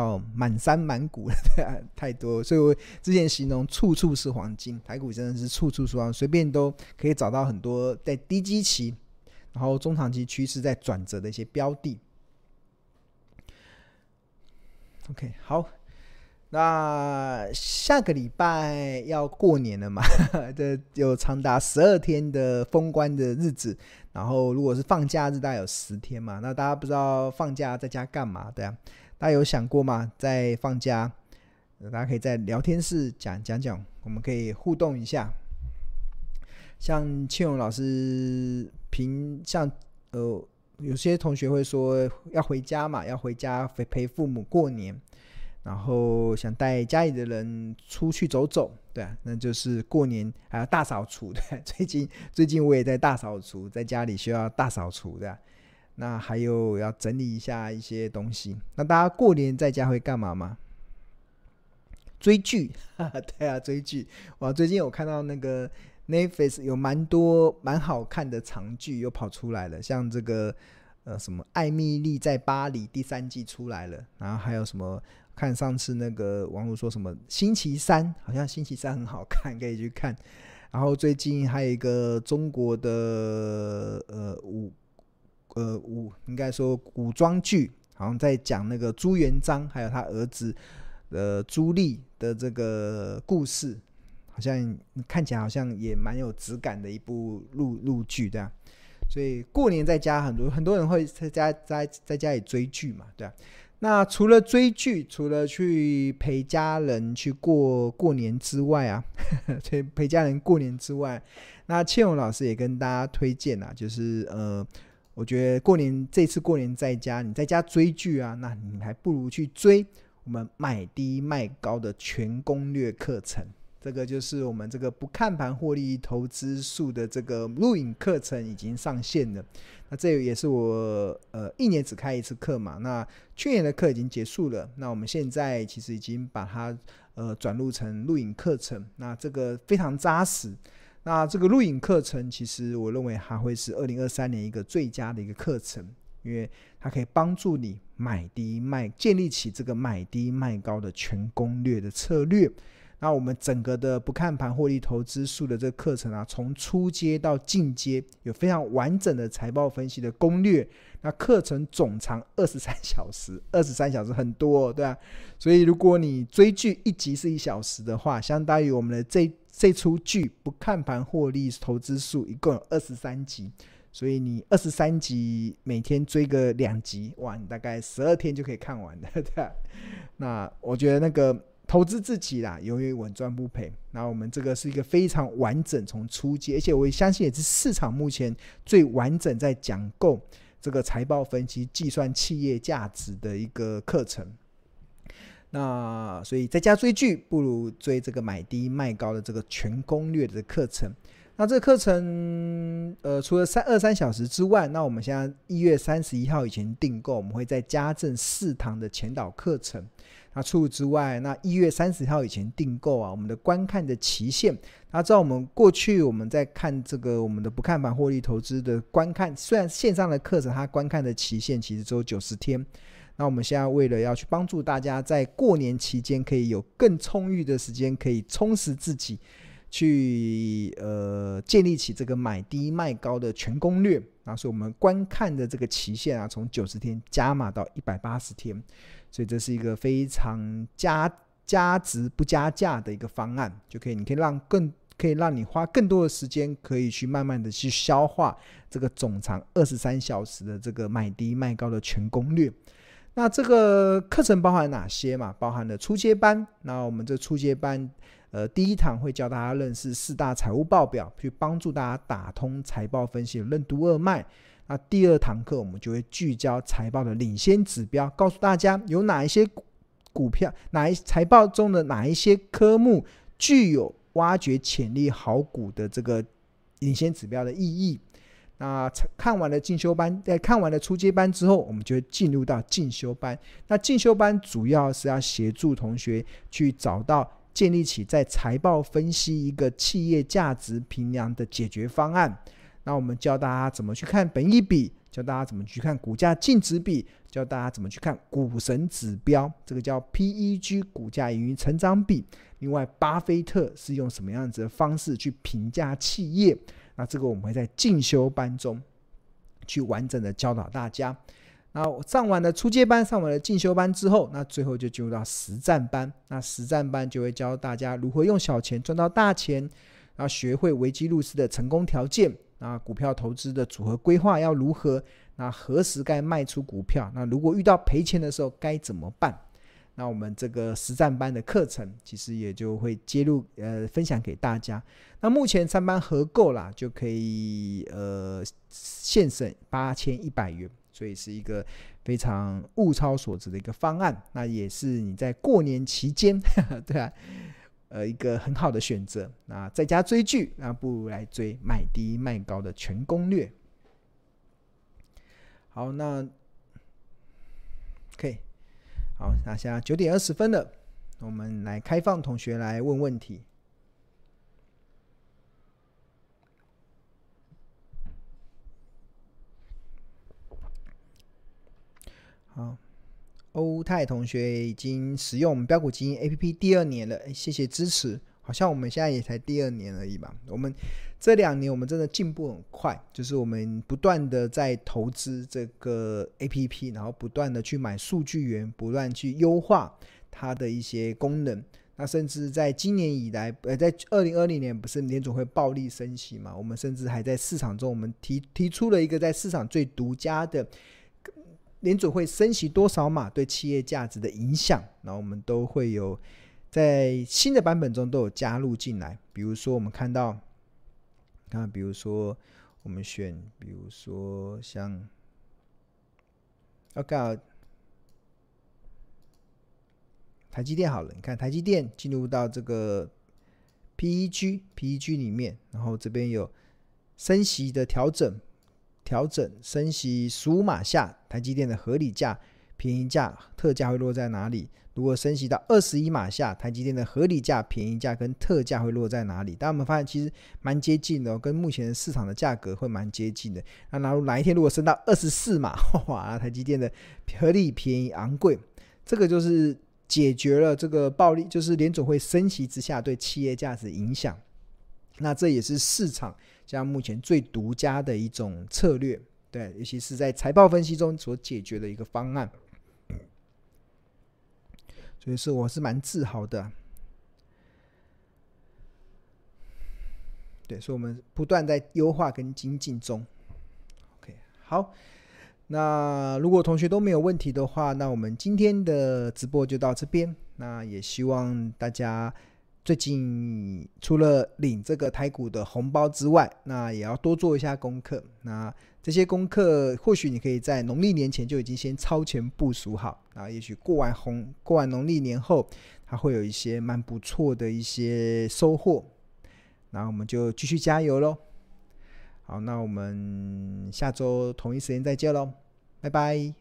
票满山满谷的，太多，所以我之前形容处处是黄金，台股真的是处处是黄，随便都可以找到很多在低基期，然后中长期趋势在转折的一些标的。OK，好。那下个礼拜要过年了嘛？这有长达十二天的封关的日子，然后如果是放假日，大概有十天嘛。那大家不知道放假在家干嘛？对啊，大家有想过吗？在放假，大家可以在聊天室讲讲讲，我们可以互动一下。像庆荣老师平，像呃，有些同学会说要回家嘛，要回家陪陪父母过年。然后想带家里的人出去走走，对啊，那就是过年还要大扫除的。最近最近我也在大扫除，在家里需要大扫除的。那还有要整理一下一些东西。那大家过年在家会干嘛吗？追剧，对啊，追剧。哇，最近我看到那个 Netflix 有蛮多蛮好看的长剧又跑出来了，像这个呃什么《艾蜜莉在巴黎》第三季出来了，然后还有什么？看上次那个网络说什么星期三，好像星期三很好看，可以去看。然后最近还有一个中国的呃武呃武，应该说古装剧，好像在讲那个朱元璋还有他儿子呃朱棣的这个故事，好像看起来好像也蛮有质感的一部录录剧这样。所以过年在家，很多很多人会在家在在家里追剧嘛，对啊。那除了追剧，除了去陪家人去过过年之外啊，陪陪家人过年之外，那倩蓉老师也跟大家推荐啊，就是呃，我觉得过年这次过年在家，你在家追剧啊，那你还不如去追我们买低卖高的全攻略课程。这个就是我们这个不看盘获利投资术的这个录影课程已经上线了。那这也是我呃一年只开一次课嘛。那去年的课已经结束了，那我们现在其实已经把它呃转录成录影课程。那这个非常扎实。那这个录影课程其实我认为还会是二零二三年一个最佳的一个课程，因为它可以帮助你买低卖，建立起这个买低卖高的全攻略的策略。那我们整个的不看盘获利投资术的这个课程啊，从初阶到进阶，有非常完整的财报分析的攻略。那课程总长二十三小时，二十三小时很多，对啊。所以如果你追剧一集是一小时的话，相当于我们的这这出剧不看盘获利投资术一共有二十三集，所以你二十三集每天追个两集，哇，你大概十二天就可以看完的，对。那我觉得那个。投资自己啦，永远稳赚不赔。那我们这个是一个非常完整，从初级，而且我相信也是市场目前最完整在讲购这个财报分析、计算企业价值的一个课程。那所以在家追剧，不如追这个买低卖高的这个全攻略的课程。那这个课程，呃，除了三二三小时之外，那我们现在一月三十一号以前订购，我们会再加赠四堂的前导课程。那除此之外，那一月三十号以前订购啊，我们的观看的期限，那知道我们过去我们在看这个我们的不看盘获利投资的观看，虽然线上的课程它观看的期限其实只有九十天，那我们现在为了要去帮助大家在过年期间可以有更充裕的时间，可以充实自己，去呃建立起这个买低卖高的全攻略，那所以我们观看的这个期限啊，从九十天加码到一百八十天。所以这是一个非常加加值不加价的一个方案，就可以，你可以让更可以让你花更多的时间，可以去慢慢的去消化这个总长二十三小时的这个买低卖高的全攻略。那这个课程包含哪些嘛？包含了初阶班。那我们这初阶班，呃，第一堂会教大家认识四大财务报表，去帮助大家打通财报分析的任督二脉。那第二堂课我们就会聚焦财报的领先指标，告诉大家有哪一些股票，哪一财报中的哪一些科目具有挖掘潜力好股的这个领先指标的意义。那看完了进修班，在看完了初阶班之后，我们就进入到进修班。那进修班主要是要协助同学去找到建立起在财报分析一个企业价值评量的解决方案。那我们教大家怎么去看本益比，教大家怎么去看股价净值比，教大家怎么去看股神指标，这个叫 PEG 股价盈余成长比。另外，巴菲特是用什么样子的方式去评价企业？那这个我们会在进修班中去完整的教导大家。那上完了初阶班，上完了进修班之后，那最后就进入到实战班。那实战班就会教大家如何用小钱赚到大钱，然后学会危机入市的成功条件。那股票投资的组合规划要如何？那何时该卖出股票？那如果遇到赔钱的时候该怎么办？那我们这个实战班的课程其实也就会揭露呃分享给大家。那目前三班合购啦，就可以呃现省八千一百元。所以是一个非常物超所值的一个方案，那也是你在过年期间，对啊，呃，一个很好的选择。那在家追剧，那不如来追买低卖高的全攻略。好，那 OK，好，那现在九点二十分了，我们来开放同学来问问题。好，欧泰同学已经使用我们标股基金 APP 第二年了，谢谢支持。好像我们现在也才第二年而已吧。我们这两年我们真的进步很快，就是我们不断的在投资这个 APP，然后不断的去买数据源，不断去优化它的一些功能。那甚至在今年以来，呃，在二零二零年不是联总会暴力升息嘛？我们甚至还在市场中，我们提提出了一个在市场最独家的。联准会升息多少码对企业价值的影响，那我们都会有在新的版本中都有加入进来。比如说，我们看到，看，比如说我们选，比如说像，OK，台积电好了，你看台积电进入到这个 PEG PEG 里面，然后这边有升息的调整。调整升息十五码下，台积电的合理价、便宜价、特价会落在哪里？如果升息到二十一码下，台积电的合理价、便宜价跟特价会落在哪里？大家有没有发现，其实蛮接近的，跟目前市场的价格会蛮接近的。那哪哪一天如果升到二十四码，哇，台积电的合理、便宜、昂贵，这个就是解决了这个暴利，就是联总会升息之下对企业价值影响。那这也是市场。像目前最独家的一种策略，对，尤其是在财报分析中所解决的一个方案，所以是我是蛮自豪的。对，所以我们不断在优化跟精进中。OK，好，那如果同学都没有问题的话，那我们今天的直播就到这边。那也希望大家。最近除了领这个台股的红包之外，那也要多做一下功课。那这些功课或许你可以在农历年前就已经先超前部署好，然后也许过完红过完农历年后，它会有一些蛮不错的一些收获。那我们就继续加油喽！好，那我们下周同一时间再见喽，拜拜。